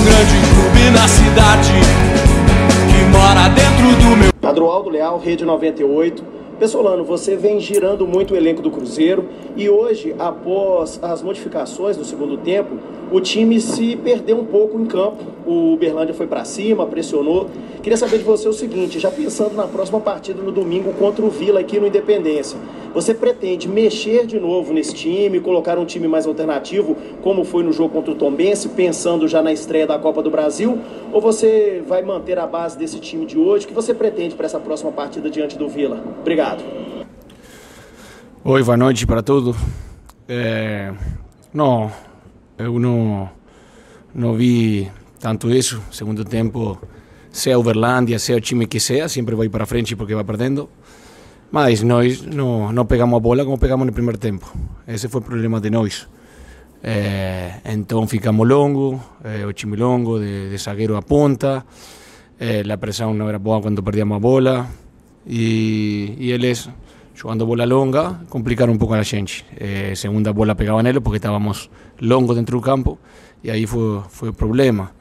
um grande clube na cidade que mora dentro do meu. Adroaldo Leal, Rede 98. Pessolano, você vem girando muito o elenco do Cruzeiro e hoje, após as modificações do segundo tempo, o time se perdeu um pouco em campo. O Uberlândia foi para cima, pressionou. Queria saber de você o seguinte, já pensando na próxima partida no domingo contra o Vila aqui no Independência, você pretende mexer de novo nesse time, colocar um time mais alternativo, como foi no jogo contra o Tombense, pensando já na estreia da Copa do Brasil, ou você vai manter a base desse time de hoje? O que você pretende para essa próxima partida diante do Vila? Obrigado. Oi, boa noite para todos. É... Não, eu não, não vi tanto isso. Segundo tempo, sea Uberlândia, sea o time que seja, sempre vai para frente porque vai perdendo. Mas nós não, não pegamos a bola como pegamos no primeiro tempo. Esse foi o problema de nós. É, então ficamos longo, é, o time longo, de, de zagueiro a ponta. É, a pressão não era boa quando perdíamos a bola. E, e eles, jogando bola longa, complicaram um pouco a gente. Segunda bola pegava nele porque estávamos longos dentro do campo. E aí foi, foi o problema.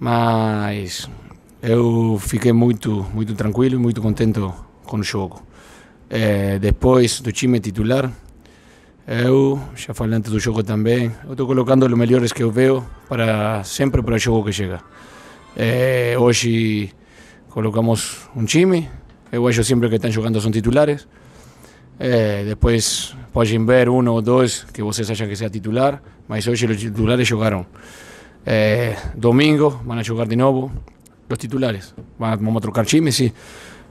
Mas eu fiquei muito, muito tranquilo e muito contente com jogo. É, depois do time titular, eu já falei antes do jogo também, eu estou colocando os melhores que eu vejo para sempre para o jogo que chega. É, hoje colocamos um time, eu acho sempre que estão jogando são titulares. É, depois podem ver um ou dois que vocês acham que seja titular, mas hoje os titulares jogaram. É, domingo vão jogar de novo, los titulares. Vamos a trocar times, sí.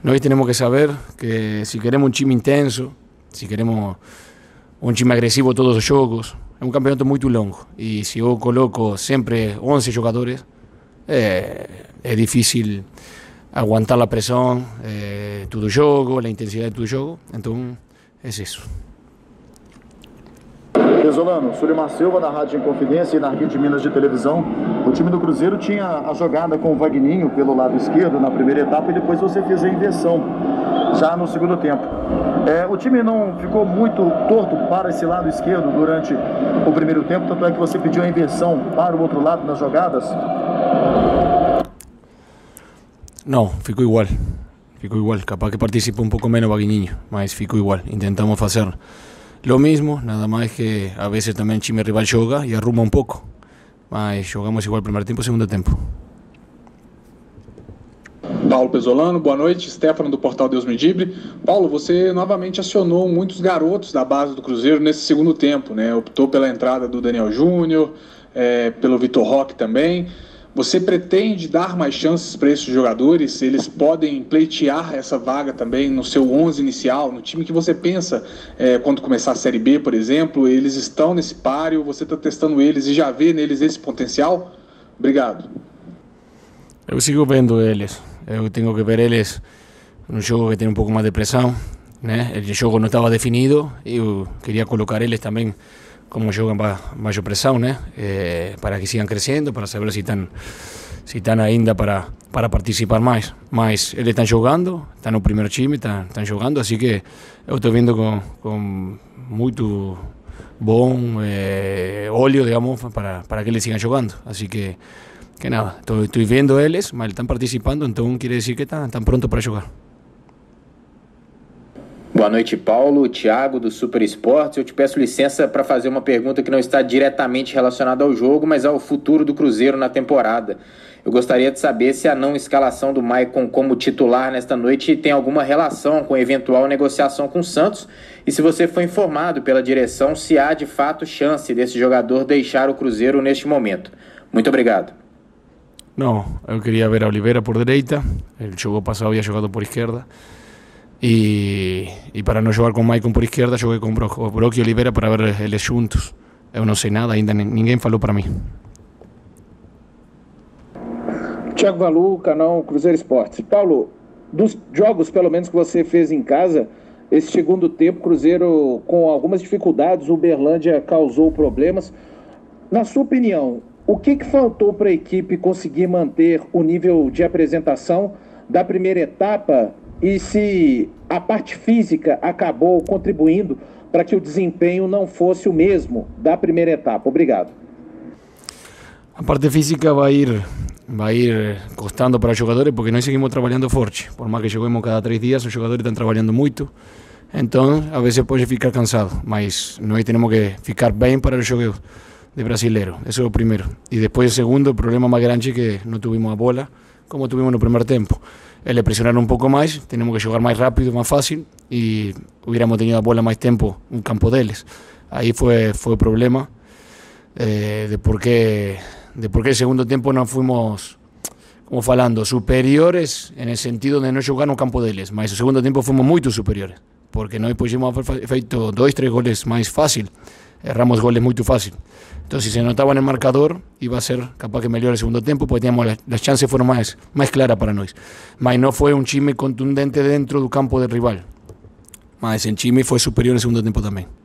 Nós temos que saber que se queremos um time intenso, se queremos um time agressivo todos os jogos, é um campeonato muito longo. E se eu coloco sempre 11 jogadores, é, é difícil aguantar a pressão é, todo o jogo, a intensidade do jogo. Então, é isso. Pesolano, Sulimar Silva, da Rádio Inconfidência e na Rede Minas de Televisão. O time do Cruzeiro tinha a jogada com o Vagninho pelo lado esquerdo na primeira etapa e depois você fez a inversão já no segundo tempo. É, o time não ficou muito torto para esse lado esquerdo durante o primeiro tempo, tanto é que você pediu a inversão para o outro lado nas jogadas? Não, ficou igual. Ficou igual. Capaz que participa um pouco menos o Vagninho, mas ficou igual. Intentamos fazer lo mismo, nada más que a veces también el time rival joga y arruma un poco. Mas jogamos igual primeiro tempo segundo tempo. Paulo Pesolano, boa noite. Stefano do Portal Deus Medibre. Paulo, você novamente acionou muitos garotos da base do Cruzeiro nesse segundo tempo, né? Optou pela entrada do Daniel Júnior, é, pelo Vitor Roque também. Você pretende dar mais chances para esses jogadores? Eles podem pleitear essa vaga também no seu 11 inicial, no time que você pensa é, quando começar a Série B, por exemplo? Eles estão nesse páreo, você está testando eles e já vê neles esse potencial? Obrigado. Eu sigo vendo eles. Eu tenho que ver eles no jogo que tem um pouco mais de pressão. Né? O jogo não estava definido. Eu queria colocar eles também como juegan bajo presión, ¿eh? eh, para que sigan creciendo, para saber si están si están ainda para, para participar más. Mas eles están jugando, están no primeiro time, están, están jogando, así que eu estou vendo com, com muito bom eh, óleo, digamos, para, para que eles sigan jogando. Así que, que nada, estou, estou vendo eles, mas están participando, então quiere decir que están, están pronto para jogar. Boa noite, Paulo. Thiago, do Super Esportes. Eu te peço licença para fazer uma pergunta que não está diretamente relacionada ao jogo, mas ao futuro do Cruzeiro na temporada. Eu gostaria de saber se a não escalação do Maicon como titular nesta noite tem alguma relação com eventual negociação com o Santos e se você foi informado pela direção se há de fato chance desse jogador deixar o Cruzeiro neste momento. Muito obrigado. Não, eu queria ver a Oliveira por direita. El jogo passado havia jogado por esquerda. Y, y, para no jugar con Maicon por izquierda, jugué con Brock, Brock y Oliveira para ver eles juntos. Eu não sei nada, ainda ninguém falou para mim. Tiago Valu, canal Cruzeiro Esportes. Paulo, dos jogos, pelo menos que você fez em casa, esse segundo tempo, Cruzeiro com algumas dificuldades, o Uberlândia causou problemas. Na sua opinião, o que, que faltou para a equipe conseguir manter o nível de apresentação da primeira etapa e se a parte física acabou contribuindo para que o desempenho não fosse o mesmo da primeira etapa. Obrigado. A parte física vai ir vai ir costando para os jogadores porque nós seguimos trabalhando forte. Por mais que joguemos cada três dias, os jogadores estão trabalhando muito. Então, a vezes pode ficar cansado, mas nós temos que ficar bem para o jogo de brasileiro. Eso é o primeiro. E depois o segundo, o problema máis grande é que não tuvimos a bola como tuvimos no primeiro tempo. Eles pressionaram um pouco mais, temos que jogar mais rápido, mais fácil e hubiéramos tenido a bola mais tempo no campo deles. Aí foi, foi o problema eh, de por qué de por qué el segundo tiempo non fomos como falando, superiores en el sentido de non xogar no campo deles, mas o segundo tempo fomos moito superiores, porque nós podíamos haber feito dois, tres goles máis fácil, erramos goles moito fácil. Entón, se se notaba no marcador, iba a ser capaz que mellor o segundo tempo, porque teníamos las, as chances foron máis máis claras para nós. Mas non foi un chime contundente dentro do campo del rival. Mas en chime foi superior o segundo tempo tamén.